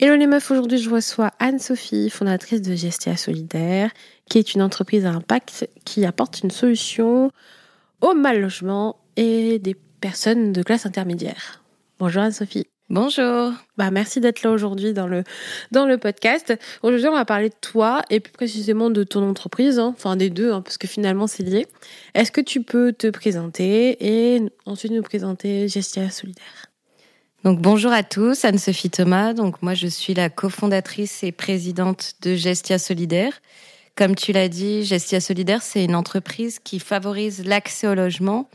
Hello les meufs, aujourd'hui je reçois Anne-Sophie, fondatrice de Gestia Solidaire, qui est une entreprise à impact qui apporte une solution au mal logement et des personnes de classe intermédiaire. Bonjour Anne-Sophie. Bonjour. Bah, merci d'être là aujourd'hui dans le, dans le podcast. Aujourd'hui, on va parler de toi et plus précisément de ton entreprise, hein. enfin des deux, hein, parce que finalement c'est lié. Est-ce que tu peux te présenter et ensuite nous présenter Gestia Solidaire? Donc bonjour à tous, Anne-Sophie Thomas. Donc moi je suis la cofondatrice et présidente de Gestia Solidaire. Comme tu l'as dit, Gestia Solidaire c'est une entreprise qui favorise l'accès au logement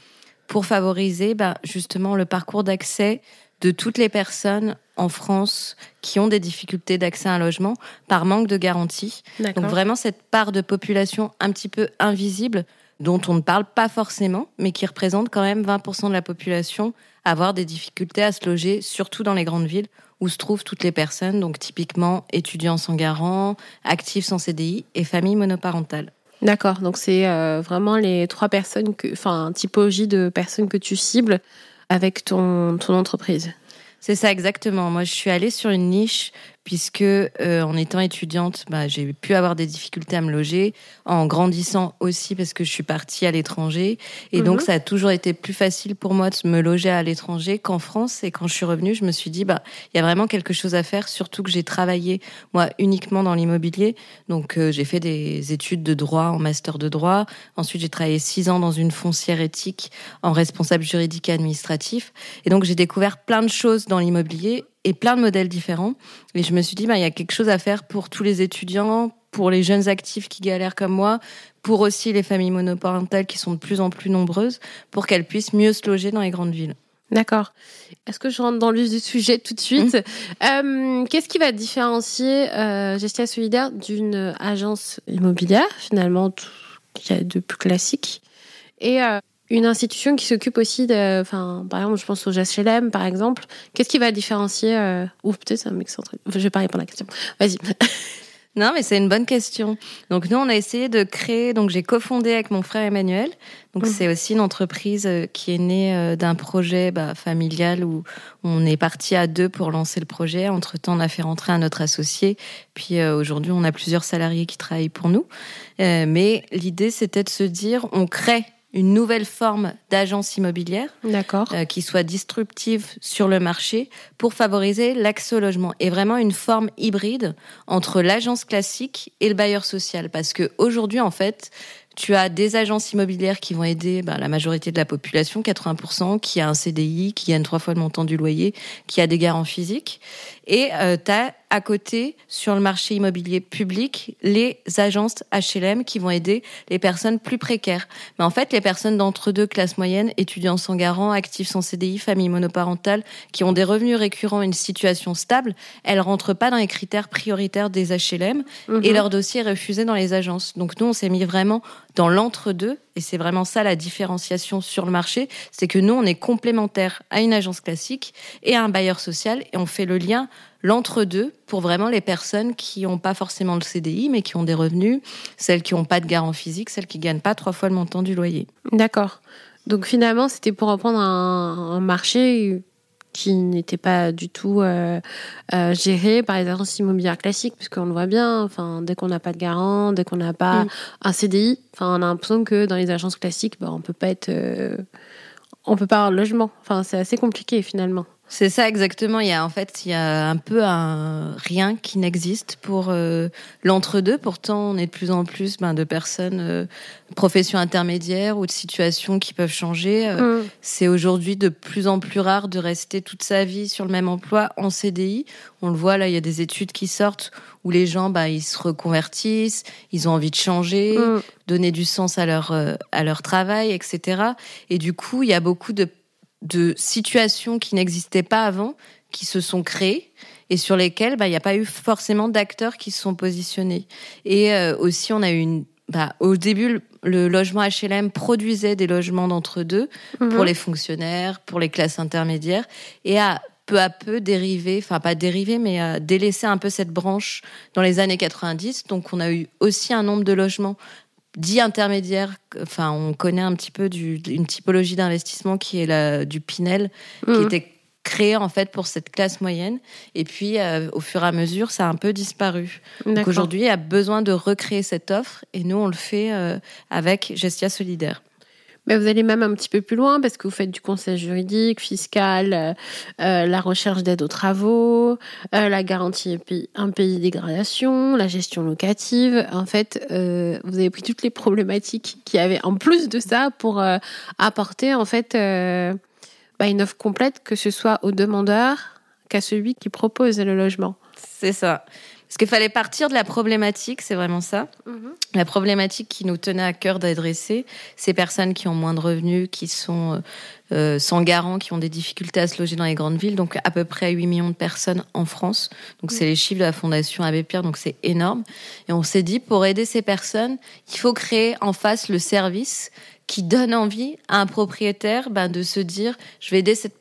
pour favoriser bah, justement le parcours d'accès de toutes les personnes en France qui ont des difficultés d'accès à un logement par manque de garantie. Donc vraiment cette part de population un petit peu invisible dont on ne parle pas forcément, mais qui représente quand même 20% de la population avoir des difficultés à se loger, surtout dans les grandes villes où se trouvent toutes les personnes, donc typiquement étudiants sans garant, actifs sans CDI et familles monoparentales. D'accord, donc c'est euh, vraiment les trois personnes, que, enfin, typologie de personnes que tu cibles avec ton, ton entreprise. C'est ça exactement. Moi, je suis allée sur une niche puisque euh, en étant étudiante, bah, j'ai pu avoir des difficultés à me loger, en grandissant aussi parce que je suis partie à l'étranger, et donc mhm. ça a toujours été plus facile pour moi de me loger à l'étranger qu'en France. Et quand je suis revenue, je me suis dit bah il y a vraiment quelque chose à faire, surtout que j'ai travaillé moi uniquement dans l'immobilier, donc euh, j'ai fait des études de droit en master de droit. Ensuite, j'ai travaillé six ans dans une foncière éthique en responsable juridique et administratif, et donc j'ai découvert plein de choses dans l'immobilier et plein de modèles différents. Et je me suis dit, bah, il y a quelque chose à faire pour tous les étudiants, pour les jeunes actifs qui galèrent comme moi, pour aussi les familles monoparentales qui sont de plus en plus nombreuses, pour qu'elles puissent mieux se loger dans les grandes villes. D'accord. Est-ce que je rentre dans le vif du sujet tout de suite mmh. euh, Qu'est-ce qui va différencier euh, Gestia Solidaire d'une agence immobilière, finalement, qui est de plus classique? Et euh, une institution qui s'occupe aussi de, enfin, par exemple, je pense au GSLM, par exemple. Qu'est-ce qui va différencier euh... Ou peut-être ça m'excentre. Enfin, je vais pas répondre à la question. Vas-y. Non, mais c'est une bonne question. Donc nous, on a essayé de créer. Donc j'ai cofondé avec mon frère Emmanuel. Donc mmh. c'est aussi une entreprise euh, qui est née euh, d'un projet bah, familial où on est parti à deux pour lancer le projet. Entre temps, on a fait rentrer un autre associé. Puis euh, aujourd'hui, on a plusieurs salariés qui travaillent pour nous. mais l'idée, c'était de se dire, on crée une nouvelle forme d'agence immobilière euh, qui soit disruptive sur le marché pour favoriser l'accès au logement. Et vraiment une forme hybride entre l'agence classique et le bailleur social. Parce que aujourd'hui en fait tu as des agences immobilières qui vont aider bah, la majorité de la population, 80%, qui a un CDI, qui gagne trois fois le montant du loyer, qui a des garants physiques. Et euh, tu as à côté, sur le marché immobilier public, les agences HLM qui vont aider les personnes plus précaires. Mais en fait, les personnes d'entre deux, classe moyenne, étudiants sans garant, actifs sans CDI, familles monoparentales, qui ont des revenus récurrents et une situation stable, elles rentrent pas dans les critères prioritaires des HLM et mhm. leur dossier est refusé dans les agences. Donc nous, on s'est mis vraiment dans l'entre-deux et c'est vraiment ça la différenciation sur le marché, c'est que nous, on est complémentaire à une agence classique et à un bailleur social et on fait le lien l'entre-deux pour vraiment les personnes qui n'ont pas forcément le CDI, mais qui ont des revenus, celles qui n'ont pas de garant physique, celles qui gagnent pas trois fois le montant du loyer. D'accord. Donc finalement, c'était pour reprendre un, marché qui n'étaient pas du tout euh, euh, gérés par les agences immobilières classiques, puisqu'on le voit bien, enfin, dès qu'on n'a pas de garant, dès qu'on n'a pas mm. un CDI, enfin, on a l'impression que dans les agences classiques, bah, on peut pas être, euh, on peut pas avoir de logement. Enfin, c'est assez compliqué finalement. C'est ça exactement. Il y a en fait, il y a un peu un rien qui n'existe pour euh, l'entre-deux. Pourtant, on est de plus en plus ben, de personnes, euh, professions intermédiaires ou de situations qui peuvent changer. Euh, mm. C'est aujourd'hui de plus en plus rare de rester toute sa vie sur le même emploi en CDI. On le voit là, il y a des études qui sortent où les gens, ben, ils se reconvertissent, ils ont envie de changer, mm. donner du sens à leur à leur travail, etc. Et du coup, il y a beaucoup de de situations qui n'existaient pas avant, qui se sont créées et sur lesquelles bah, il n'y a pas eu forcément d'acteurs qui se sont positionnés. Et euh, aussi, on a eu une... Bah, au début, le logement HLM produisait des logements d'entre-deux mhm. pour les fonctionnaires, pour les classes intermédiaires, et a peu à peu dérivé, enfin pas dérivé, mais a délaissé un peu cette branche dans les années 90. Donc on a eu aussi un nombre de logements dit intermédiaire. Enfin, on connaît un petit peu du, une typologie d'investissement qui est la, du Pinel, qui mhm. était créé en fait pour cette classe moyenne. Et puis, euh, au fur et à mesure, ça a un peu disparu. Donc aujourd'hui, il y a besoin de recréer cette offre, et nous, on le fait euh, avec Gestia Solidaire vous allez même un petit peu plus loin parce que vous faites du conseil juridique, fiscal, euh, euh, la recherche d'aide aux travaux, euh, la garantie un pays dégradation, la gestion locative. En fait, vous avez pris toutes les problématiques qu'il y avait en plus de ça pour apporter en fait bah, une offre complète, que ce soit au demandeur qu'à celui qui propose le logement. C'est ça. Parce qu'il fallait partir de la problématique, c'est vraiment ça. Mhm. La problématique qui nous tenait à cœur d'adresser, ces personnes qui ont moins de revenus, qui sont euh, euh, sans garant, qui ont des difficultés à se loger dans les grandes villes, donc à peu près 8 millions de personnes en France. Donc c'est mhm. les chiffres de la Fondation Abbé Pierre, donc c'est énorme. Et on s'est dit, pour aider ces personnes, il faut créer en face le service qui donne envie à un propriétaire ben, de se dire, je vais aider cette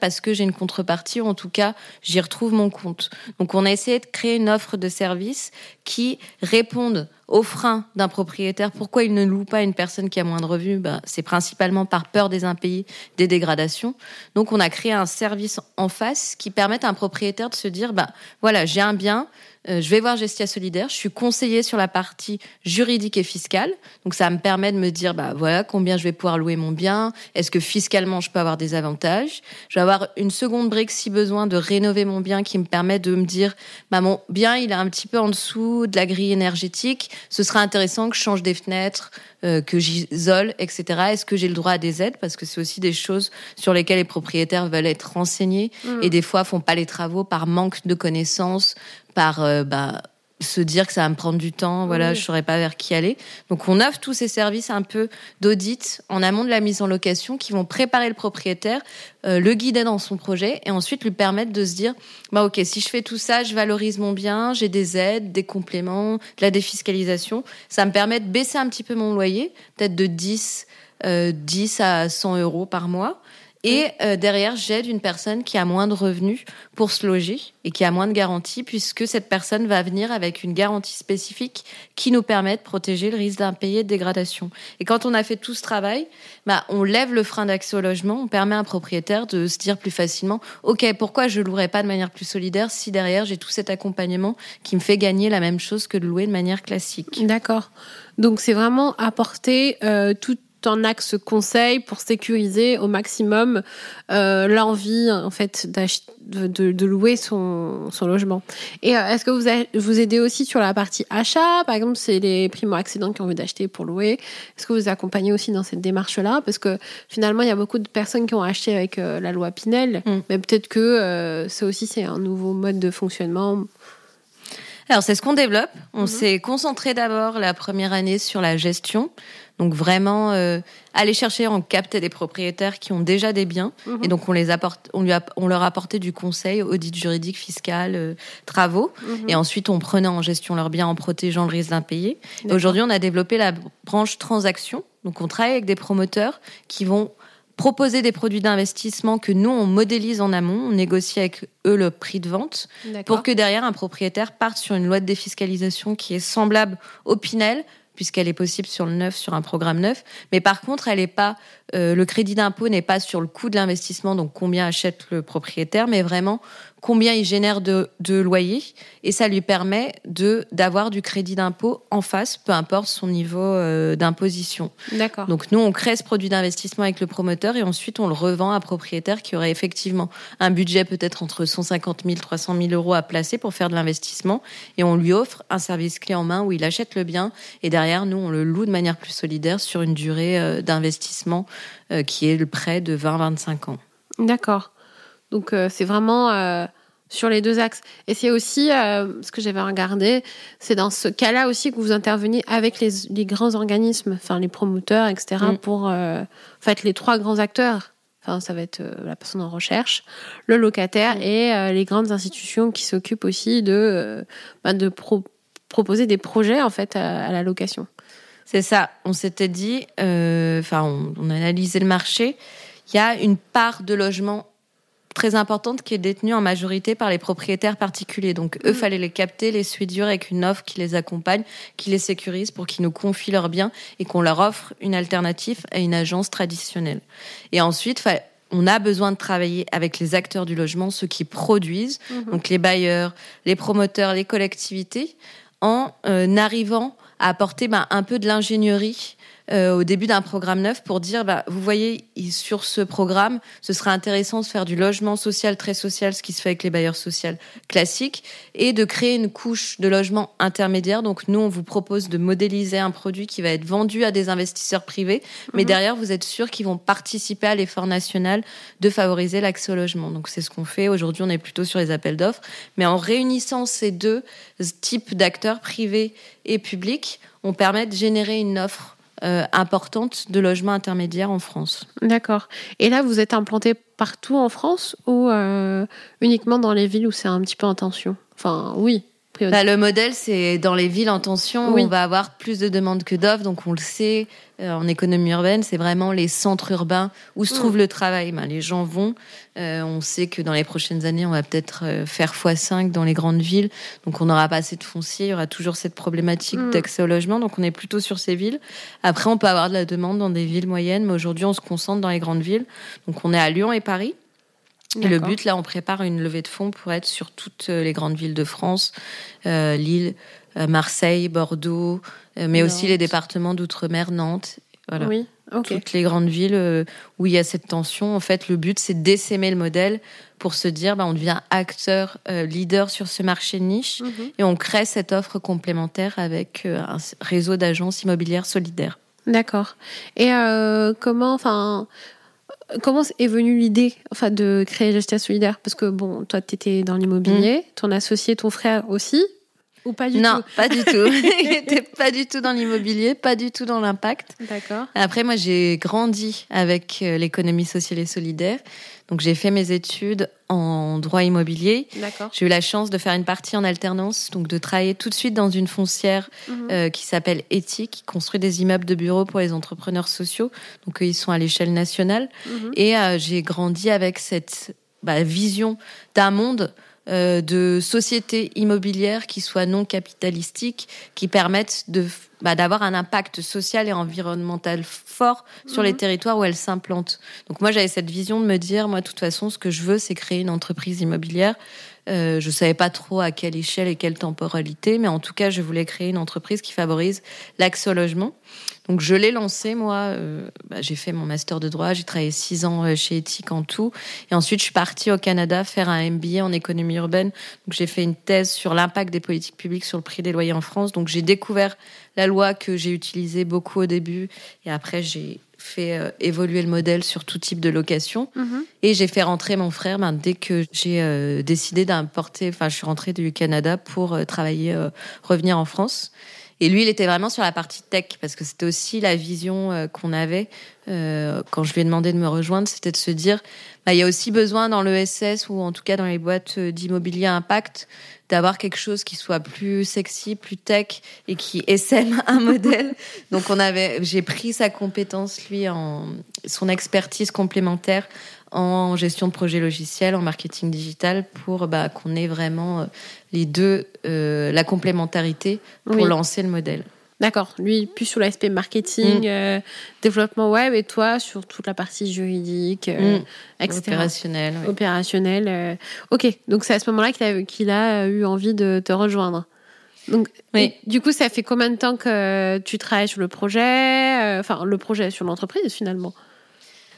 parce que j'ai une contrepartie ou en tout cas j'y retrouve mon compte. Donc on a essayé de créer une offre de service qui réponde aux freins d'un propriétaire. Pourquoi il ne loue pas une personne qui a moins de revenus? Bah, C'est principalement par peur des impayés, des dégradations. Donc on a créé un service en face qui permet à un propriétaire de se dire, bah, voilà, j'ai un bien, euh, je vais voir Gestia Solidaire. Je suis conseillée sur la partie juridique et fiscale. Donc, ça me permet de me dire, bah, voilà, combien je vais pouvoir louer mon bien. Est-ce que fiscalement, je peux avoir des avantages? Je vais avoir une seconde brique, si besoin, de rénover mon bien qui me permet de me dire, bah, mon bien, il est un petit peu en dessous de la grille énergétique. Ce sera intéressant que je change des fenêtres, euh, que j'isole, etc. Est-ce que j'ai le droit à des aides? Parce que c'est aussi des choses sur lesquelles les propriétaires veulent être renseignés mmh. et des fois font pas les travaux par manque de connaissances, par euh, bah, se dire que ça va me prendre du temps, voilà, je saurais pas vers qui aller. Donc on offre tous ces services un peu d'audit en amont de la mise en location qui vont préparer le propriétaire, euh, le guider dans son projet et ensuite lui permettre de se dire bah OK, si je fais tout ça, je valorise mon bien, j'ai des aides, des compléments, de la défiscalisation, ça me permet de baisser un petit peu mon loyer, peut-être de 10 10 euh, à 100 euros par mois et euh, derrière, j'aide une personne qui a moins de revenus pour se loger et qui a moins de garantie, puisque cette personne va venir avec une garantie spécifique qui nous permet de protéger le risque d'impayé de dégradation. Et quand on a fait tout ce travail, bah, on lève le frein d'accès au logement, on permet à un propriétaire de se dire plus facilement, OK, pourquoi je louerais pas de manière plus solidaire si derrière j'ai tout cet accompagnement qui me fait gagner la même chose que de louer de manière classique. D'accord. Donc c'est vraiment apporter euh, toute un axe conseil pour sécuriser au maximum euh, l'envie en fait de, de, louer son, son logement. Et euh, est-ce que vous vous aidez aussi sur la partie achat? Par exemple, c'est les primo-accédants qui ont envie d'acheter pour louer. Est-ce que vous accompagnez aussi dans cette démarche-là? Parce que finalement, il y a beaucoup de personnes qui ont acheté avec euh, la loi Pinel, mm. mais peut-être que ça aussi, c'est un nouveau mode de fonctionnement. Alors c'est ce qu'on développe. On mm-hmm. s'est concentré d'abord la première année sur la gestion. Donc vraiment euh, aller chercher, en capter des propriétaires qui ont déjà des biens mhm. et donc on les apporte, on, lui on leur apportait du conseil, audit juridique, fiscal, euh, travaux mhm. et ensuite on prenait en gestion leurs biens en protégeant le risque d'impayé. Aujourd'hui on a développé la branche transaction, donc on travaille avec des promoteurs qui vont proposer des produits d'investissement que nous, on modélise en amont, on négocie avec eux le prix de vente, pour que derrière, un propriétaire parte sur une loi de défiscalisation qui est semblable au Pinel, puisqu'elle est possible sur le neuf, sur un programme neuf. Mais par contre, elle est pas, euh, le crédit d'impôt n'est pas sur le coût de l'investissement, donc combien achète le propriétaire, mais vraiment combien il génère de, de loyer et ça lui permet de d'avoir du crédit d'impôt en face, peu importe son niveau euh, d'imposition. D'accord. Donc nous, on crée ce produit d'investissement avec le promoteur et ensuite on le revend à un propriétaire qui aurait effectivement un budget peut-être entre 150 000 300 000 euros à placer pour faire de l'investissement et on lui offre un service clé en main où il achète le bien et derrière nous on le loue de manière plus solidaire sur une durée euh, d'investissement euh, qui est le prêt de 20-25 ans. D'accord. Donc euh, c'est vraiment euh, sur les deux axes. Et c'est aussi, euh, ce que j'avais regardé, c'est dans ce cas-là aussi que vous intervenez avec les, les grands organismes, enfin les promoteurs, etc., Mm. pour en fait les trois grands acteurs. Enfin, ça va être la personne en recherche, le locataire Mm. et les grandes institutions qui s'occupent aussi de, bah, de pro- proposer des projets en fait à, à la location. C'est ça. On s'était dit, euh, enfin, on, on a analysé le marché. Il y a une part de logement très importante qui est détenue en majorité par les propriétaires particuliers. Donc, eux, Mhm. fallait les capter, les suivre avec une offre qui les accompagne, qui les sécurise pour qu'ils nous confient leurs biens et qu'on leur offre une alternative à une agence traditionnelle. Et ensuite, on a besoin de travailler avec les acteurs du logement, ceux qui produisent, donc les bailleurs, les promoteurs, les collectivités, en euh, arrivant à apporter bah, un peu de l'ingénierie euh, au début d'un programme neuf pour dire, bah, vous voyez, sur ce programme, ce serait intéressant de faire du logement social, très social, ce qui se fait avec les bailleurs sociaux classiques, et de créer une couche de logement intermédiaire. Donc nous, on vous propose de modéliser un produit qui va être vendu à des investisseurs privés, mais Mhm. derrière, vous êtes sûr qu'ils vont participer à l'effort national de favoriser l'accès au logement. Donc c'est ce qu'on fait. Aujourd'hui, on est plutôt sur les appels d'offres, mais en réunissant ces deux types d'acteurs privés et publics, on permet de générer une offre euh, importante de logements intermédiaires en France. D'accord. Et là, vous êtes implanté partout en France ou euh, uniquement dans les villes où c'est un petit peu en tension? Enfin, oui. Bah, le modèle, c'est dans les villes en tension Oui. on va avoir plus de demandes que d'offres. Donc, on le sait, euh, en économie urbaine, c'est vraiment les centres urbains où se Mm. trouve le travail. Ben, les gens vont. Euh, on sait que dans les prochaines années, on va peut-être euh, faire x5 dans les grandes villes. Donc, on n'aura pas assez de foncier. Il y aura toujours cette problématique Mm. d'accès au logement. Donc, on est plutôt sur ces villes. Après, on peut avoir de la demande dans des villes moyennes. Mais aujourd'hui, on se concentre dans les grandes villes. Donc, on est à Lyon et Paris. Et le but, là, on prépare une levée de fonds pour être sur toutes euh, les grandes villes de France, euh, Lille, euh, Marseille, Bordeaux, mais aussi les départements d'outre-mer, Nantes. Voilà. Oui, ok. Toutes les grandes villes où il y a cette tension. En fait, le but, c'est d'essaimer le modèle pour se dire, bah, on devient acteur, euh, leader sur ce marché de niche Mhm. et on crée cette offre complémentaire avec un réseau d'agences immobilières solidaires. D'accord. Et euh, comment, enfin, comment est venue l'idée, enfin, de créer Gestia Solidaire? Parce que bon, toi, tu étais dans l'immobilier, ton associé, ton frère aussi, ou pas du non, tout pas du tout. il n'était pas du tout dans l'immobilier, pas du tout dans l'impact. D'accord. Après, moi, j'ai grandi avec euh, l'économie sociale et solidaire. Donc, j'ai fait mes études en droit immobilier. D'accord. J'ai eu la chance de faire une partie en alternance, donc de travailler tout de suite dans une foncière Mhm. euh, qui s'appelle Ethique, qui construit des immeubles de bureaux pour les entrepreneurs sociaux. Donc, eux, ils sont à l'échelle nationale. Mhm. Et euh, j'ai grandi avec cette bah, vision d'un monde euh, de sociétés immobilières qui soient non capitalistiques, qui permettent de bah, d'avoir un impact social et environnemental fort sur les Mhm. territoires où elles s'implantent. Donc moi j'avais cette vision de me dire moi de toute façon ce que je veux c'est créer une entreprise immobilière. Euh, je savais pas trop à quelle échelle et quelle temporalité, mais en tout cas je voulais créer une entreprise qui favorise l'accès au logement. Donc je l'ai lancé moi. euh, bah, j'ai fait mon master de droit, j'ai travaillé six ans euh, chez Ethique en tout, et ensuite je suis partie au Canada faire un MBA en économie urbaine. Donc j'ai fait une thèse sur l'impact des politiques publiques sur le prix des loyers en France. Donc j'ai découvert la loi que j'ai utilisée beaucoup au début, et après j'ai fait euh, évoluer le modèle sur tout type de location. Mhm. Et j'ai fait rentrer mon frère ben, dès que j'ai euh, décidé d'importer, enfin je suis rentrée du Canada pour euh, travailler, revenir en France. Et lui, il était vraiment sur la partie tech, parce que c'était aussi la vision qu'on avait quand je lui ai demandé de me rejoindre, c'était de se dire, bah, il y a aussi besoin dans l'ESS ou en tout cas dans les boîtes d'immobilier impact d'avoir quelque chose qui soit plus sexy, plus tech et qui essaime un modèle. Donc on avait, j'ai pris sa compétence lui en son expertise complémentaire en gestion de projet logiciel, en marketing digital, pour bah, qu'on ait vraiment euh, les deux, euh, la complémentarité pour Oui. lancer le modèle. D'accord. Lui, plus sur l'aspect marketing, euh, développement web, et toi sur toute la partie juridique, euh, Mm. etc. Opérationnel. oui. Opérationnel. euh. Ok. Donc c'est à ce moment-là qu'il a, qu'il a eu envie de te rejoindre. Donc, Oui. du coup, ça fait combien de temps que tu travailles sur le projet euh, Enfin, le projet sur l'entreprise, finalement?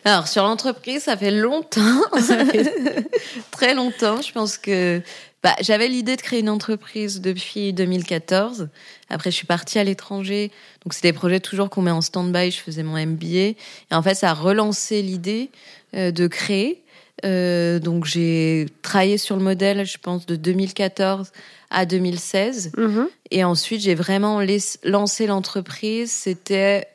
Alors sur l'entreprise, ça fait longtemps, très longtemps. Je pense que bah, j'avais l'idée de créer une entreprise depuis 2014. Après, je suis partie à l'étranger, donc c'est des projets toujours qu'on met en stand-by. Je faisais mon MBA et en fait, ça a relancé l'idée euh, de créer. Euh, donc j'ai travaillé sur le modèle, je pense, de 2014 à 2016. Mhm. Et ensuite, j'ai vraiment lancé l'entreprise. C'était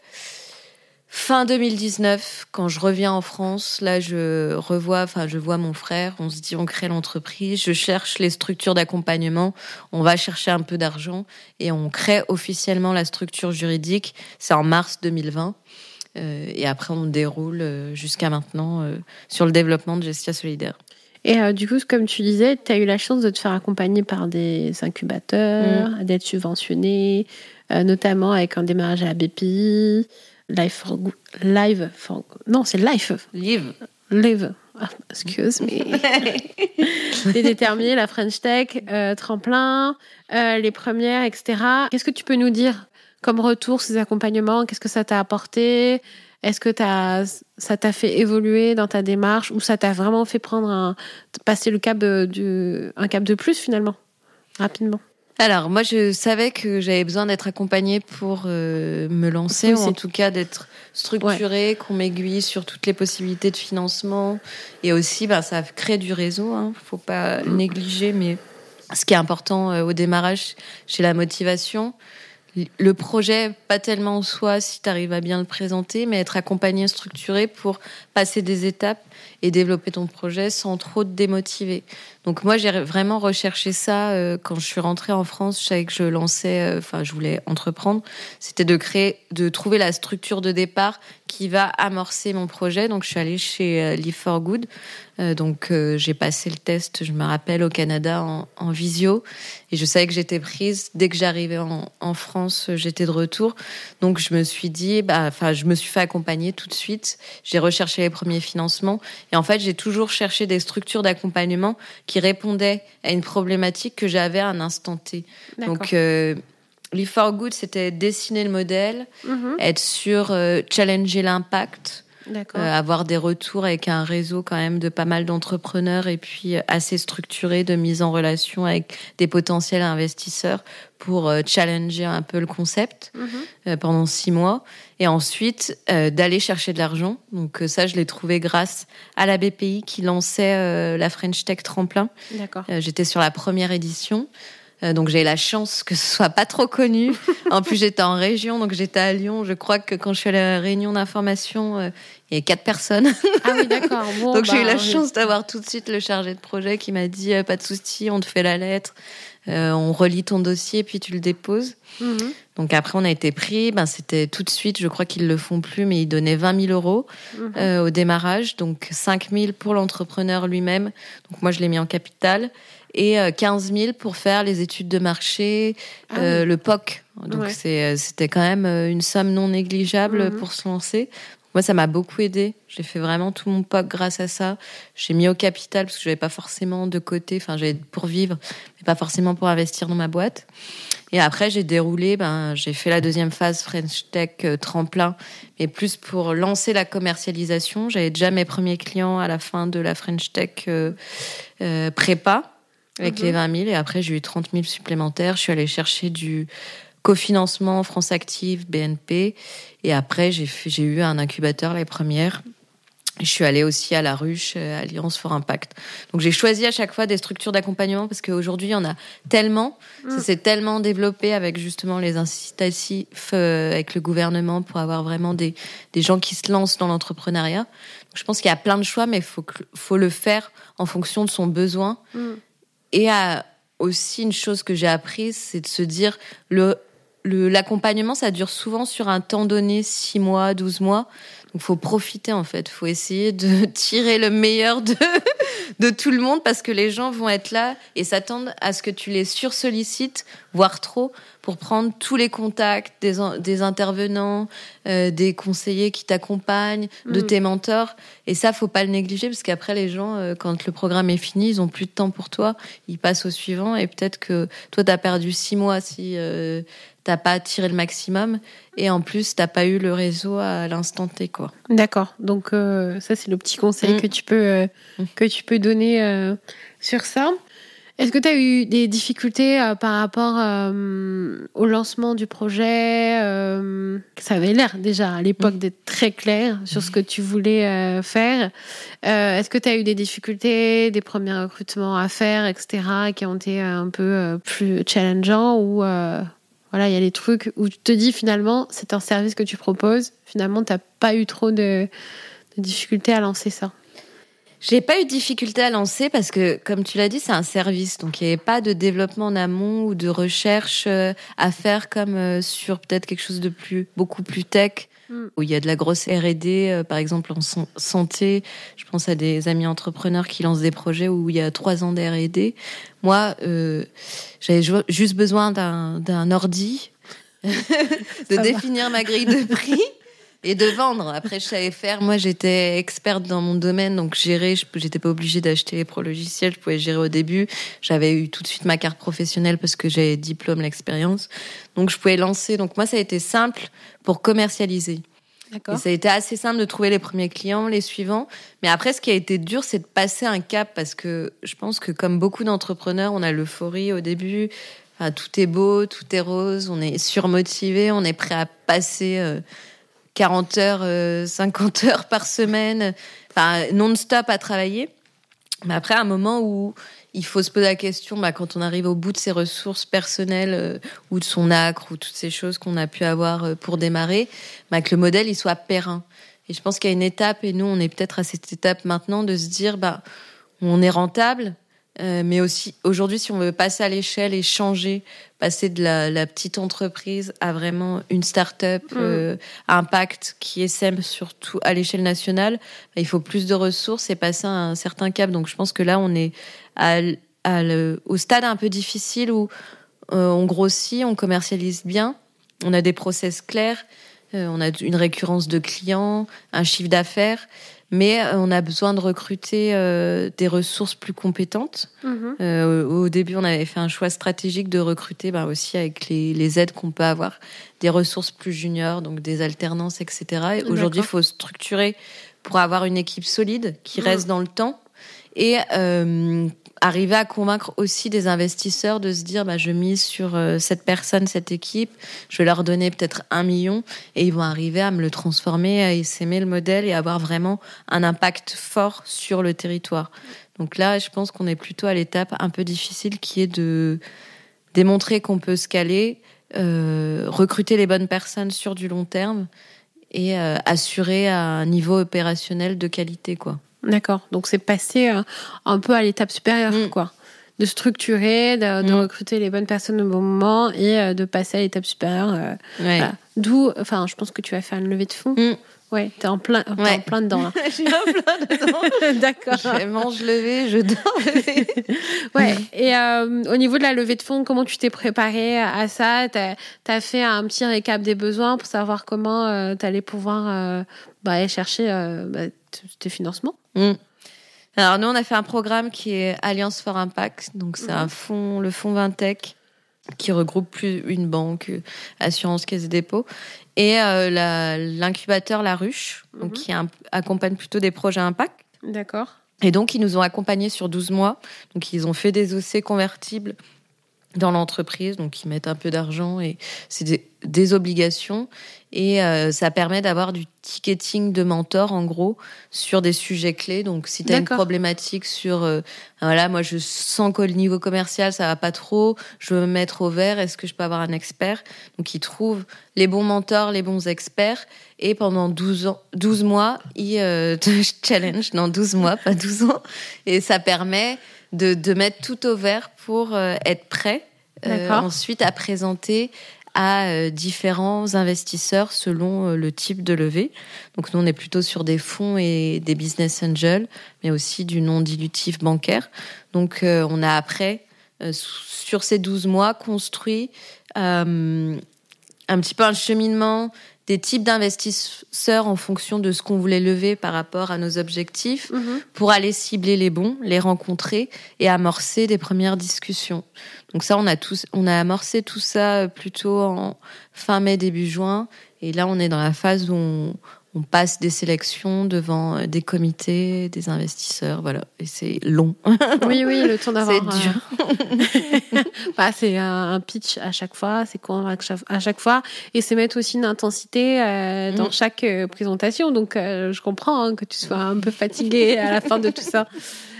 fin 2019, quand je reviens en France. Là, je revois, enfin, je vois mon frère. On se dit, on crée l'entreprise. Je cherche les structures d'accompagnement. On va chercher un peu d'argent et on crée officiellement la structure juridique. C'est en mars 2020. Euh, et après, on déroule euh, jusqu'à maintenant euh, sur le développement de Gestia Solidaire. Et euh, du coup, comme tu disais, tu as eu la chance de te faire accompagner par des incubateurs, d'être subventionné, notamment avec un démarrage à la BPI, Live for, Go- Live for, non, c'est Life, Live. Live, ah, excuse me. T'es déterminé, la French Tech, euh, tremplin, euh, les premières, etc. Qu'est-ce que tu peux nous dire comme retour, ces accompagnements? Qu'est-ce que ça t'a apporté? Est-ce que ça t'a fait évoluer dans ta démarche ou ça t'a vraiment fait prendre un, passer le cap de, du, un cap de plus finalement, rapidement Alors, moi, je savais que j'avais besoin d'être accompagnée pour euh, me lancer, Oui, ou en tout cas d'être structurée, qu'on m'aiguille sur toutes les possibilités de financement. Et aussi, ben, ça crée du réseau, hein, faut pas le négliger, mais ce qui est important euh, au démarrage, c'est la motivation. Le projet, pas tellement en soi, si tu arrives à bien le présenter, mais être accompagné, structuré pour passer des étapes et développer ton projet sans trop te démotiver. Donc moi, j'ai vraiment recherché ça euh, quand je suis rentrée en France. Je savais que je lançais, euh, enfin, je voulais entreprendre. C'était de créer, de trouver la structure de départ qui va amorcer mon projet. Donc je suis allée chez euh, Live for Good. Euh, donc j'ai passé le test, je me rappelle, au Canada en, visio. Et je savais que j'étais prise. Dès que j'arrivais en, France, j'étais de retour. Donc je me suis dit, bah, enfin, je me suis fait accompagner tout de suite. J'ai recherché les premiers financements. Et en fait, j'ai toujours cherché des structures d'accompagnement qui répondaient à une problématique que j'avais à un instant T. Donc, euh, for Good, c'était dessiner le modèle, Mhm. être sur euh, challenger l'impact. Euh, avoir des retours avec un réseau quand même de pas mal d'entrepreneurs et puis euh, assez structuré de mise en relation avec des potentiels investisseurs pour euh, challenger un peu le concept Mhm. euh, pendant six mois et ensuite d'aller chercher de l'argent. Donc ça, je l'ai trouvé grâce à la BPI qui lançait la French Tech Tremplin. J'étais sur la première édition. Euh, donc j'ai eu la chance que ce soit pas trop connu. En plus j'étais en région, donc j'étais à Lyon. Je crois que quand je suis à la réunion d'information, euh, il y avait quatre personnes. Ah oui, d'accord. Bon, donc j'ai eu bah, la oui. chance d'avoir tout de suite le chargé de projet qui m'a dit euh, pas de souci, on te fait la lettre, euh, on relit ton dossier puis tu le déposes. Mhm. Donc après on a été pris, ben c'était tout de suite. Je crois qu'ils le font plus, mais ils donnaient 20 000 euros Mhm. au démarrage, donc 5 000 pour l'entrepreneur lui-même. Donc moi, je l'ai mis en capital. Et euh, 15 000 pour faire les études de marché, Ah euh, oui. le POC. Donc Ouais. c'est, euh, c'était quand même euh, une somme non négligeable Mhm. pour se lancer. Moi, ça m'a beaucoup aidé. J'ai fait vraiment tout mon POC grâce à ça. J'ai mis au capital parce que j'avais pas forcément de côté. Enfin, j'avais pour vivre, mais pas forcément pour investir dans ma boîte. Et après, j'ai déroulé, ben, j'ai fait la deuxième phase French Tech euh, tremplin, mais plus pour lancer la commercialisation. J'avais déjà mes premiers clients à la fin de la French Tech euh, euh, prépa, avec Mhm. les 20 000. Et après, j'ai eu 30 000 supplémentaires. Je suis allée chercher du cofinancement France Active, BNP. Et après, j'ai eu un incubateur, les premières. Je suis allée aussi à la ruche, euh, Alliance for Impact. Donc j'ai choisi à chaque fois des structures d'accompagnement parce qu'aujourd'hui, il y en a tellement. Ça Mm. s'est tellement développé avec justement les incitatifs euh, avec le gouvernement pour avoir vraiment des, des gens qui se lancent dans l'entrepreneuriat. Je pense qu'il y a plein de choix, mais il faut, faut le faire en fonction de son besoin. Mhm. Et aussi, une chose que j'ai apprise, c'est de se dire le- l'accompagnement, ça dure souvent sur un temps donné, 6 mois, 12 mois. Donc, faut profiter, en fait. faut essayer de tirer le meilleur de, de tout le monde parce que les gens vont être là et s'attendent à ce que tu les sursollicites, voire trop, pour prendre tous les contacts des, des intervenants, euh, des conseillers qui t'accompagnent, de mm. tes mentors. Et ça, faut pas le négliger parce qu'après, les gens, euh, quand le programme est fini, ils ont plus de temps pour toi. Ils passent au suivant et peut-être que toi, tu as perdu six mois si euh, t'as pas tiré le maximum et en plus t'as pas eu le réseau à l'instant T quoi. D'accord. Donc euh, ça c'est le petit conseil mm. que tu peux euh, mm. que tu peux donner euh, sur ça. Est-ce que tu as eu des difficultés par rapport au lancement du projet Ça avait l'air déjà à l'époque mm. d'être très clair sur ce que tu voulais faire. Est-ce que tu as eu des difficultés, des premiers recrutements à faire, etc., qui ont été un peu plus challengeants ou voilà, il y a des trucs où tu te dis finalement, c'est un service que tu proposes. Finalement, tu n'as pas eu trop de, de difficultés à lancer ça. J'ai pas eu de difficulté à lancer parce que, comme tu l'as dit, c'est un service. Donc, il n'y avait pas de développement en amont ou de recherche euh, à faire comme euh, sur peut-être quelque chose de plus, beaucoup plus tech, mm. où il y a de la grosse R&D, euh, par exemple en santé. Je pense à des amis entrepreneurs qui lancent des projets où il y a trois ans de R&D. Moi, j'avais juste besoin d'un ordi, de définir ma grille de prix et de vendre. Après, je savais faire. Moi, j'étais experte dans mon domaine, donc gérer. J'étais pas obligée d'acheter les pro logiciels. Je pouvais gérer au début. J'avais eu tout de suite ma carte professionnelle parce que j'avais diplôme, l'expérience. Donc, je pouvais lancer. Donc, moi, ça a été simple pour commercialiser. Et ça a été assez simple de trouver les premiers clients, les suivants. Mais après, ce qui a été dur, c'est de passer un cap parce que je pense que comme beaucoup d'entrepreneurs, on a l'euphorie au début. Enfin, tout est beau, tout est rose, on est surmotivé, on est prêt à passer euh, 40 heures, 50 euh, heures par semaine, enfin non-stop à travailler. Mais après, un moment où il faut se poser la question, bah, quand on arrive au bout de ses ressources personnelles euh, ou de son acre ou toutes ces choses qu'on a pu avoir euh, pour démarrer, bah, que le modèle il soit périn. Et je pense qu'il y a une étape, et nous on est peut-être à cette étape maintenant de se dire, bah, on est rentable, euh, mais aussi aujourd'hui, si on veut passer à l'échelle et changer, passer de la, petite entreprise à vraiment une start-up mm. euh, impact qui est SEM surtout à l'échelle nationale, bah, il faut plus de ressources et passer à un certain cap. Donc je pense que là, on est à, au stade un peu difficile où euh, on grossit, on commercialise bien, on a des process clairs, on a une récurrence de clients, un chiffre d'affaires mais euh, on a besoin de recruter euh, des ressources plus compétentes. Mhm. Euh, au début, on avait fait un choix stratégique de recruter bah, aussi avec les, les aides qu'on peut avoir des ressources plus juniors, donc des alternances, etc. Aujourd'hui, il faut structurer pour avoir une équipe solide qui mhm. reste dans le temps et euh, arriver à convaincre aussi des investisseurs de se dire bah, je mise sur euh, cette personne, cette équipe, je vais leur donner peut-être un million et ils vont arriver à me le transformer, à s'aimer le modèle et avoir vraiment un impact fort sur le territoire. Donc là, je pense qu'on est plutôt à l'étape un peu difficile qui est de démontrer qu'on peut scaler, euh, recruter les bonnes personnes sur du long terme et assurer un niveau opérationnel de qualité, quoi. D'accord. Donc c'est passer euh, un peu à l'étape supérieure, mm. quoi. De structurer, de, mm. recruter les bonnes personnes au bon moment et euh, de passer à l'étape supérieure. Euh, D'où, enfin, je pense que tu vas faire une levée de fonds. Mm. Ouais, t'es en plein, en plein dedans là. je suis en plein dedans. D'accord. Je mange levé, je dors ouais. Et au niveau de la levée de fonds, comment tu t'es préparé à ça? T'as as fait un petit récap des besoins pour savoir comment tu allais pouvoir bah, aller chercher bah, tes financements? Mm. Alors nous, on a fait un programme qui est Alliance for Impact. Donc c'est un fonds, le fonds Vintech, qui regroupe plus une banque, assurance, caisse de dépôt, et euh, l'incubateur La Ruche, donc, mhm. qui accompagne plutôt des projets impact. D'accord. Et donc, ils nous ont accompagnés sur 12 mois. Donc, ils ont fait des OC convertibles dans l'entreprise, donc ils mettent un peu d'argent et c'est des, obligations et euh, ça permet d'avoir du ticketing de mentor en gros sur des sujets clés. Donc si tu as une problématique sur euh, voilà, moi je sens que le niveau commercial ça va pas trop, je veux me mettre au vert, est-ce que je peux avoir un expert? Donc ils trouvent les bons mentors, les bons experts et pendant 12 ans 12 mois, ils euh, te challenge. Dans 12 mois, pas 12 ans. Et ça permet de, de mettre tout au vert pour être prêt ensuite à présenter à euh, différents investisseurs selon le type de levée. Donc nous, on est plutôt sur des fonds et des business angels, mais aussi du non dilutif bancaire. Donc on a après sur ces 12 mois, construit un petit peu un cheminement des types d'investisseurs en fonction de ce qu'on voulait lever par rapport à nos objectifs mhm. pour aller cibler les bons, les rencontrer et amorcer des premières discussions. Donc ça, on a tous, on a amorcé tout ça plutôt en fin mai, début juin. Et là, on est dans la phase où on, on passe des sélections devant euh, des comités, des investisseurs, voilà. Et c'est long. Oui, oui, le temps d'avoir. C'est dur. Euh, bah, c'est un pitch à chaque fois, c'est convaincre à chaque fois, et c'est mettre aussi une intensité euh, dans mm. chaque présentation. Donc, je comprends hein, que tu sois un peu fatigué à la fin de tout ça.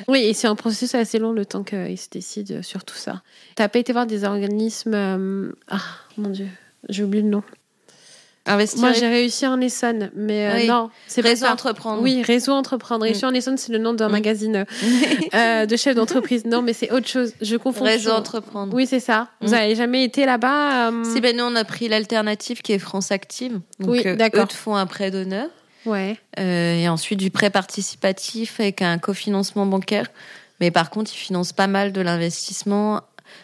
Oui, et c'est un processus assez long le temps qu'ils se décident sur tout ça. T'as pas été voir des organismes Ah, mon Dieu, j'ai oublié le nom. Moi, j'ai réussi en Essonne, mais euh, non, c'est Réseau Entreprendre. Oui, Réseau Entreprendre. Réussir mm. en Essonne, c'est le nom d'un mm. magazine euh, de chef d'entreprise. Non, mais c'est autre chose. Je confonds. Réseau Entreprendre. Oui, c'est ça. Vous n'avez mm. jamais été là-bas euh... Si, ben nous, on a pris l'alternative qui est France Active. Donc, oui, euh, d'accord. Eux te font un prêt d'honneur. Ouais. et ensuite, du prêt participatif avec un cofinancement bancaire. Mais par contre, ils financent pas mal de l'investissement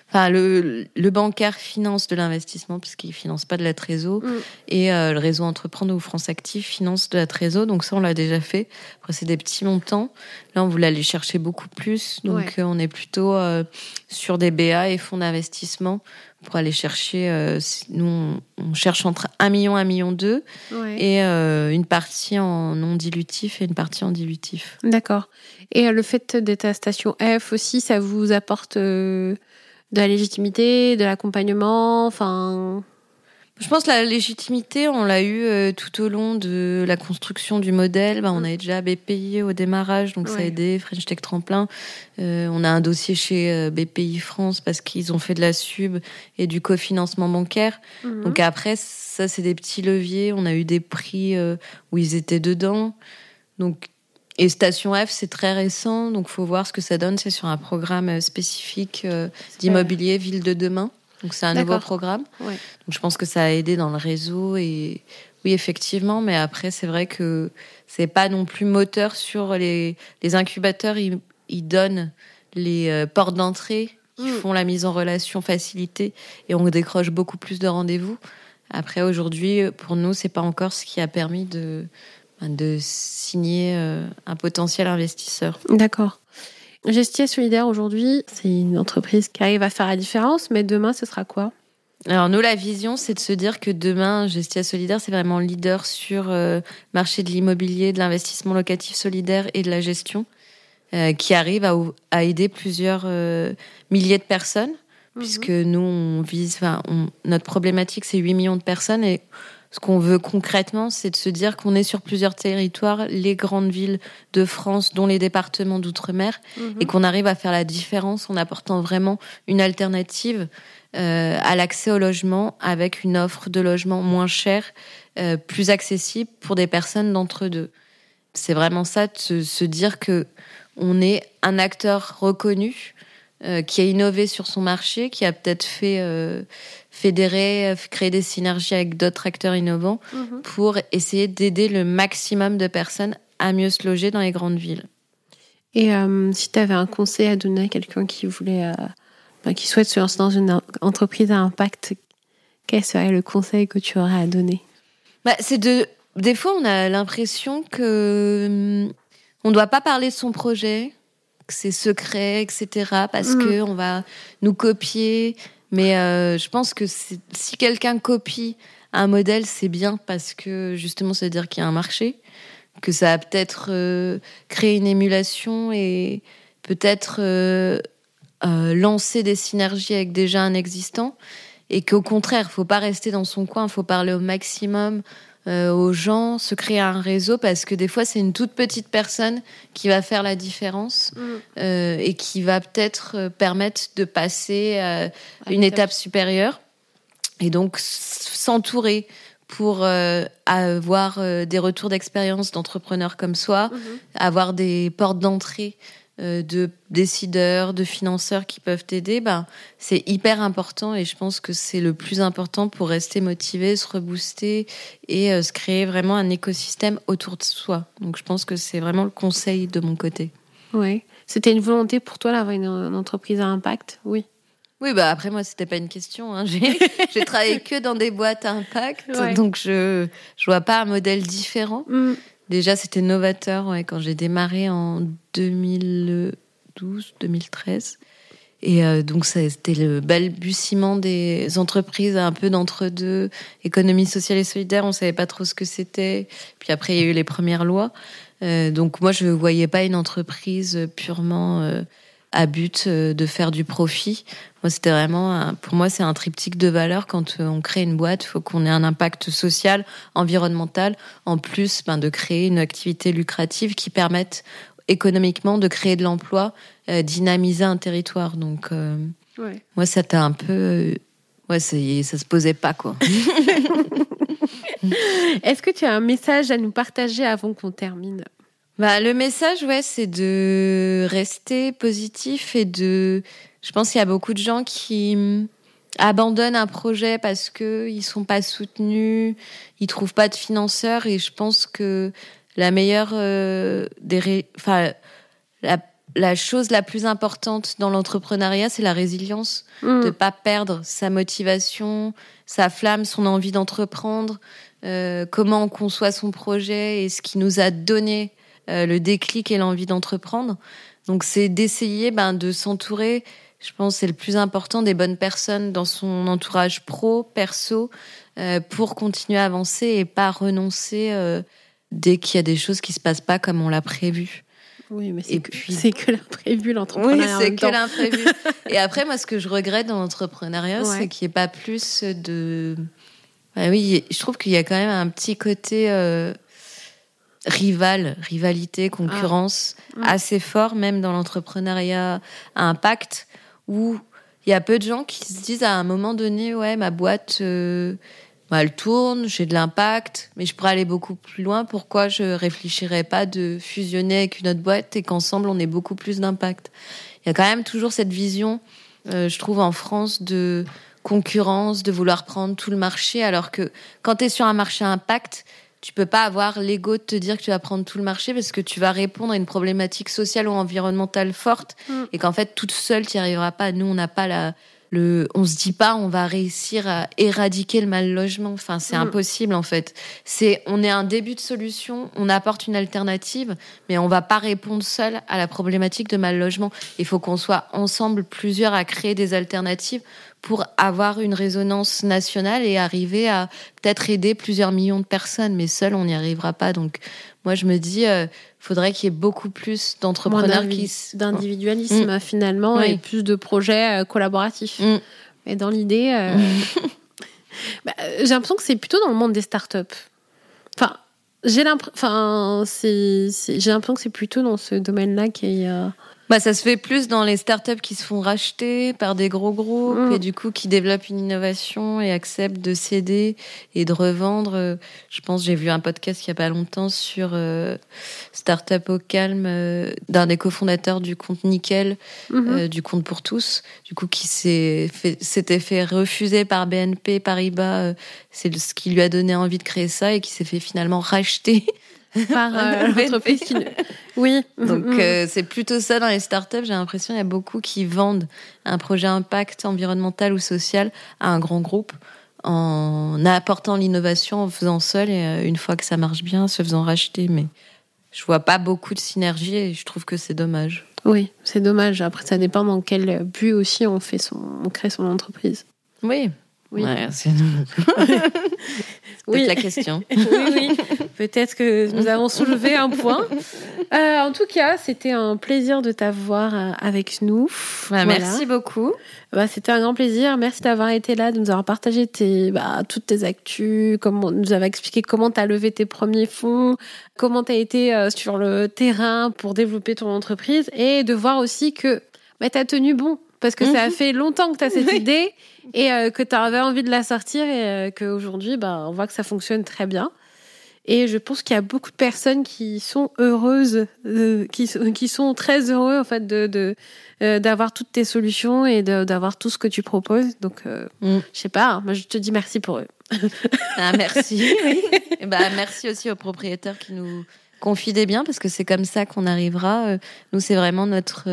Enfin, le, le bancaire finance de l'investissement puisqu'il finance pas de la trésor mm. et euh, le réseau entreprendre ou France Active finance de la trésor. Donc ça, on l'a déjà fait. Après, c'est des petits montants. Là, on voulait aller chercher beaucoup plus. Donc, euh, on est plutôt euh, sur des BA et fonds d'investissement pour aller chercher. nous, on, cherche entre 1 million, 1 million 2 et une partie en non dilutif et une partie en dilutif. D'accord. Et le fait d'être à station F aussi, ça vous apporte de la légitimité, de l'accompagnement, enfin. Je pense que la légitimité, on l'a eu euh, tout au long de la construction du modèle. Bah, on mm. avait déjà BPI au démarrage, donc ça a aidé, French Tech Tremplin. Euh, on a un dossier chez euh, BPI France parce qu'ils ont fait de la sub et du cofinancement bancaire. Mm-hmm. Donc après, ça, c'est des petits leviers. On a eu des prix où ils étaient dedans. Donc et Station F, c'est très récent, donc faut voir ce que ça donne. C'est sur un programme euh, spécifique euh, d'immobilier Ville de demain. Donc c'est un nouveau programme. Donc je pense que ça a aidé dans le réseau et oui effectivement, mais après c'est vrai que c'est pas non plus moteur sur les, les incubateurs. Ils, ils donnent les euh, portes d'entrée, qui mm. font la mise en relation facilitée et on décroche beaucoup plus de rendez-vous. Après aujourd'hui, pour nous, c'est pas encore ce qui a permis de de signer euh, un potentiel investisseur. D'accord. Gestia Solidaire aujourd'hui, c'est une entreprise qui arrive à faire la différence, mais demain, ce sera quoi? Alors nous, la vision, c'est de se dire que demain, Gestia Solidaire, c'est vraiment leader sur le euh, marché de l'immobilier, de l'investissement locatif solidaire et de la gestion, euh, qui arrive à, aider plusieurs milliers de personnes, mhm. puisque nous, on vise, enfin, notre problématique, c'est 8 millions de personnes et ce qu'on veut concrètement, c'est de se dire qu'on est sur plusieurs territoires, les grandes villes de France, dont les départements d'outre-mer, mhm. et qu'on arrive à faire la différence en apportant vraiment une alternative euh, à l'accès au logement avec une offre de logement moins chère, euh, plus accessible pour des personnes d'entre deux. C'est vraiment ça, de se dire que on est un acteur reconnu euh, qui a innové sur son marché, qui a peut-être fait euh, fédérer, euh, créer des synergies avec d'autres acteurs innovants mhm. pour essayer d'aider le maximum de personnes à mieux se loger dans les grandes villes. Et si tu avais un conseil à donner à quelqu'un qui voulait, qui souhaite se lancer dans une entreprise à impact, quel serait le conseil que tu aurais à donner? Bah, C'est de, des fois, on a l'impression que hum, on ne doit pas parler de son projet, que c'est secret, etc. Parce mm. que on va nous copier. Mais euh, je pense que si quelqu'un copie un modèle, c'est bien parce que justement, ça veut dire qu'il y a un marché, que ça a peut-être euh, créé une émulation et peut-être euh, lancer des synergies avec déjà un existant. Et qu'au contraire, faut pas rester dans son coin, faut parler au maximum, euh, aux gens, se créer un réseau parce que des fois c'est une toute petite personne qui va faire la différence mm. euh, et qui va peut-être euh, permettre de passer à une étape supérieure et donc s'entourer pour avoir des retours d'expérience d'entrepreneurs comme soi, mm-hmm. avoir des portes d'entrée de décideurs, de financeurs qui peuvent t'aider, ben, c'est hyper important et je pense que c'est le plus important pour rester motivé, se rebooster et euh, se créer vraiment un écosystème autour de soi. Donc je pense que c'est vraiment le conseil de mon côté. Oui. C'était une volonté pour toi d'avoir une, entreprise à impact? Oui. Oui, bah après moi c'était pas une question. Hein. J'ai travaillé que dans des boîtes à impact, donc je je vois pas un modèle différent. Mm. Déjà c'était novateur quand j'ai démarré en 2012, 2013. Et euh, donc, c'était le balbutiement des entreprises un peu d'entre-deux, économie sociale et solidaire. On savait pas trop ce que c'était. Puis après, il y a eu les premières lois. Euh, donc, moi, je voyais pas une entreprise purement euh, à but de faire du profit. Moi, c'était vraiment, pour moi, c'est un triptyque de valeurs. Quand on crée une boîte, il faut qu'on ait un impact social, environnemental, en plus ben, de créer une activité lucrative qui permette économiquement de créer de l'emploi, euh, dynamiser un territoire. Donc, euh, moi, ça t'a un peu. Euh, ouais, ça se posait pas, quoi. Est-ce que tu as un message à nous partager avant qu'on termine? Bah, le message, ouais, c'est de rester positif et de. Je pense qu'il y a beaucoup de gens qui abandonnent un projet parce que ils sont pas soutenus, ils trouvent pas de financeurs et je pense que la meilleure euh, des, enfin, la, la, chose la plus importante dans l'entrepreneuriat, c'est la résilience, mm. de pas perdre sa motivation, sa flamme, son envie d'entreprendre, euh, comment on conçoit son projet et ce qui nous a donné euh, le déclic et l'envie d'entreprendre. Donc, c'est d'essayer ben, de s'entourer. Je pense c'est le plus important des bonnes personnes dans son entourage pro, perso, euh, pour continuer à avancer et pas renoncer euh, dès qu'il y a des choses qui se passent pas comme on l'a prévu. Oui, mais c'est que, puis... que l'imprévu, l'entrepreneuriat. Oui, c'est que l'imprévu. Et après, moi, ce que je regrette dans l'entrepreneuriat, c'est qu'il n'y ait pas plus de. Bah oui, je trouve qu'il y a quand même un petit côté euh, rival, rivalité, concurrence ah. assez fort, même dans l'entrepreneuriat à impact, où il y a peu de gens qui se disent à un moment donné, ouais, ma boîte. Euh, bah, elle tourne, j'ai de l'impact, mais je pourrais aller beaucoup plus loin. Pourquoi je réfléchirais pas de fusionner avec une autre boîte et qu'ensemble on ait beaucoup plus d'impact? Il y a quand même toujours cette vision, euh, je trouve, en France de concurrence, de vouloir prendre tout le marché, alors que quand tu es sur un marché impact, tu peux pas avoir l'ego de te dire que tu vas prendre tout le marché parce que tu vas répondre à une problématique sociale ou environnementale forte mm. et qu'en fait toute seule tu n'y arriveras pas. Nous on n'a pas la le, on se dit pas on va réussir à éradiquer le mal logement. Enfin, c'est mm. impossible en fait. C'est, on est un début de solution, on apporte une alternative, mais on va pas répondre seul à la problématique de mal logement. Il faut qu'on soit ensemble plusieurs à créer des alternatives pour avoir une résonance nationale et arriver à peut-être aider plusieurs millions de personnes. Mais seul, on n'y arrivera pas. Donc, moi, je me dis, euh, faudrait qu'il y ait beaucoup plus d'entrepreneurs qui d'individualisme mm. finalement et plus de projets euh, collaboratifs. Mm. Mais dans l'idée, euh, bah, j'ai l'impression que c'est plutôt dans le monde des startups. Enfin, j'ai l'impression, enfin, c'est, j'ai l'impression que c'est plutôt dans ce domaine-là qu'il y a bah, ça se fait plus dans les startups qui se font racheter par des gros groupes mm. et du coup qui développent une innovation et acceptent de céder et de revendre. Je pense, j'ai vu un podcast il y a pas longtemps sur euh, Startup au calme euh, d'un des cofondateurs du compte Nickel, mm-hmm. euh, du compte pour tous, du coup qui s'est fait, s'était fait refuser par BNP Paribas. c'est ce qui lui a donné envie de créer ça et qui s'est fait finalement racheter par euh, l'entreprise qui... Oui. Donc mm. euh, c'est plutôt ça dans les startups. J'ai l'impression qu'il y a beaucoup qui vendent un projet impact environnemental ou social à un grand groupe en apportant l'innovation en faisant seul et euh, une fois que ça marche bien, se faisant racheter. Mais je vois pas beaucoup de synergie et je trouve que c'est dommage. Oui, c'est dommage. Après, ça dépend dans quel but aussi on fait son, on crée son entreprise. Oui, oui. c'est oui. la question. oui, oui. Peut-être que nous avons soulevé un point. Euh, en tout cas, c'était un plaisir de t'avoir euh, avec nous. Merci beaucoup. Bah, c'était un grand plaisir. Merci d'avoir été là, de nous avoir partagé tes, bah, toutes tes actus, comment, nous avoir expliqué comment tu as levé tes premiers fonds, comment tu as été euh, sur le terrain pour développer ton entreprise et de voir aussi que bah, tu as tenu bon parce que ça a mhm. fait longtemps que tu as cette idée et euh, que tu avais envie de la sortir et euh, qu'aujourd'hui, bah, on voit que ça fonctionne très bien. Et je pense qu'il y a beaucoup de personnes qui sont heureuses, euh, qui, qui sont très heureux en fait de d'avoir toutes tes solutions et d'avoir tout ce que tu proposes. Donc, mm. je sais pas, moi je te dis merci pour eux. ah, merci. et bah, merci aussi aux propriétaires qui nous confient des biens parce que c'est comme ça qu'on arrivera. Nous, c'est vraiment notre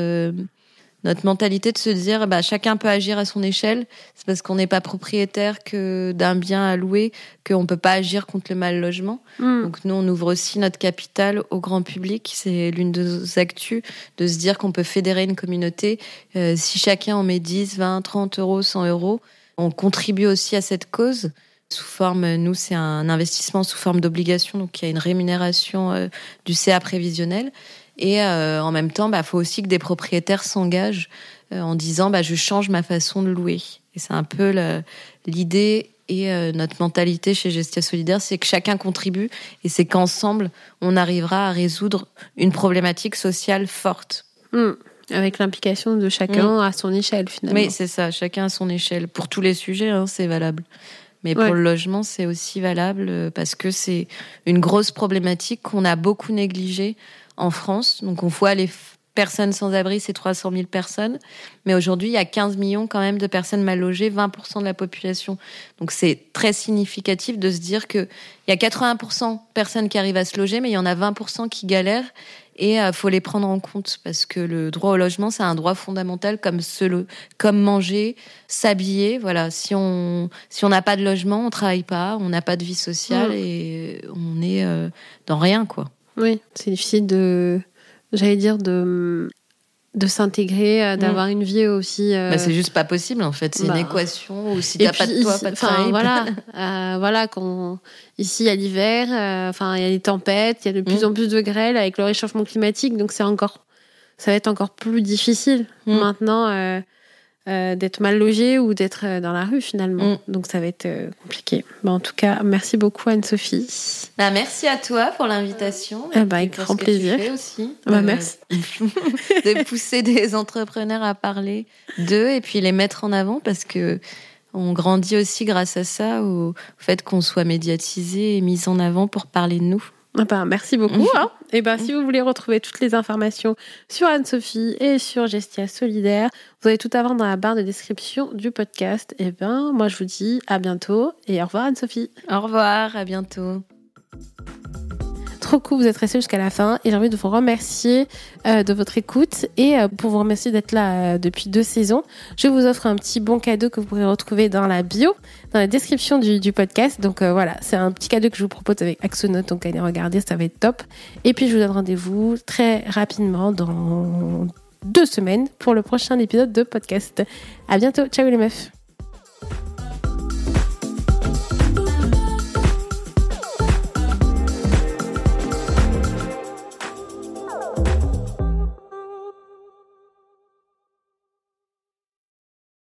notre mentalité de se dire bah chacun peut agir à son échelle. C'est parce qu'on n'est pas propriétaire que d'un bien à louer qu'on peut pas agir contre le mal logement. Mm. donc nous on ouvre aussi notre capital au grand public. C'est l'une de nos actus de se dire qu'on peut fédérer une communauté. Euh, si chacun en met 10 20 30 euros 100 euros on contribue aussi à cette cause. Sous forme, nous, c'est un investissement sous forme d'obligation, donc il y a une rémunération euh, du CA prévisionnel. Et euh, en même temps, il bah, faut aussi que des propriétaires s'engagent euh, en disant bah, je change ma façon de louer. Et c'est un peu l'idée et euh, notre mentalité chez Gestia Solidaire, c'est que chacun contribue et c'est qu'ensemble, on arrivera à résoudre une problématique sociale forte. Mmh. Avec l'implication de chacun mmh. à son échelle, finalement. Oui, c'est ça, chacun à son échelle. Pour tous les sujets, hein, c'est valable. Mais pour le logement, c'est aussi valable parce que c'est une grosse problématique qu'on a beaucoup négligée en France. Donc on voit les personnes sans abri, c'est 300 000 personnes. Mais aujourd'hui, il y a 15 millions quand même de personnes mal logées, 20% de la population. Donc c'est très significatif de se dire qu'il y a 80% de personnes qui arrivent à se loger, mais il y en a 20% qui galèrent. Et il euh, faut les prendre en compte parce que le droit au logement, c'est un droit fondamental comme ce, comme manger, s'habiller. Voilà, si on si on n'a pas de logement, on travaille pas, on n'a pas de vie sociale mmh. et on est euh, dans rien quoi. Oui, c'est difficile de, j'allais dire, de, de s'intégrer, euh, d'avoir mm. une vie aussi. Euh, bah, c'est juste pas possible en fait. C'est une bah. équation où si t'as pas de toi, pas de enfin, Voilà, euh, voilà quand, ici à l'hiver, enfin il y a des tempêtes, il y a de plus mm. en plus de grêle avec le réchauffement climatique, donc c'est encore, ça va être encore plus difficile mm. maintenant. Euh, d'être mal logé ou d'être euh, dans la rue finalement. Mm. Donc ça va être euh, compliqué. Bah, en tout cas, merci beaucoup Anne-Sophie. Bah, merci à toi pour l'invitation. Ah bah, avec grand plaisir. aussi. Bah, merci. de pousser des entrepreneurs à parler d'eux et puis les mettre en avant parce que on grandit aussi grâce à ça, au fait qu'on soit médiatisé et mis en avant pour parler de nous. Ah bah, merci beaucoup. Hein. Et ben, si vous voulez retrouver toutes les informations sur Anne-Sophie et sur Gestia Solidaire, vous allez tout avoir dans la barre de description du podcast. Et ben, moi, je vous dis à bientôt et au revoir Anne-Sophie. Au revoir, à bientôt trop vous êtes resté jusqu'à la fin et j'ai envie de vous remercier euh, de votre écoute et euh, pour vous remercier d'être là euh, depuis deux saisons. Je vous offre un petit bon cadeau que vous pourrez retrouver dans la bio, dans la description du, podcast. Donc voilà, c'est un petit cadeau que je vous propose avec Axonote, donc allez regarder, ça va être top. Et puis je vous donne rendez-vous très rapidement dans deux semaines pour le prochain épisode de podcast. À bientôt, ciao les meufs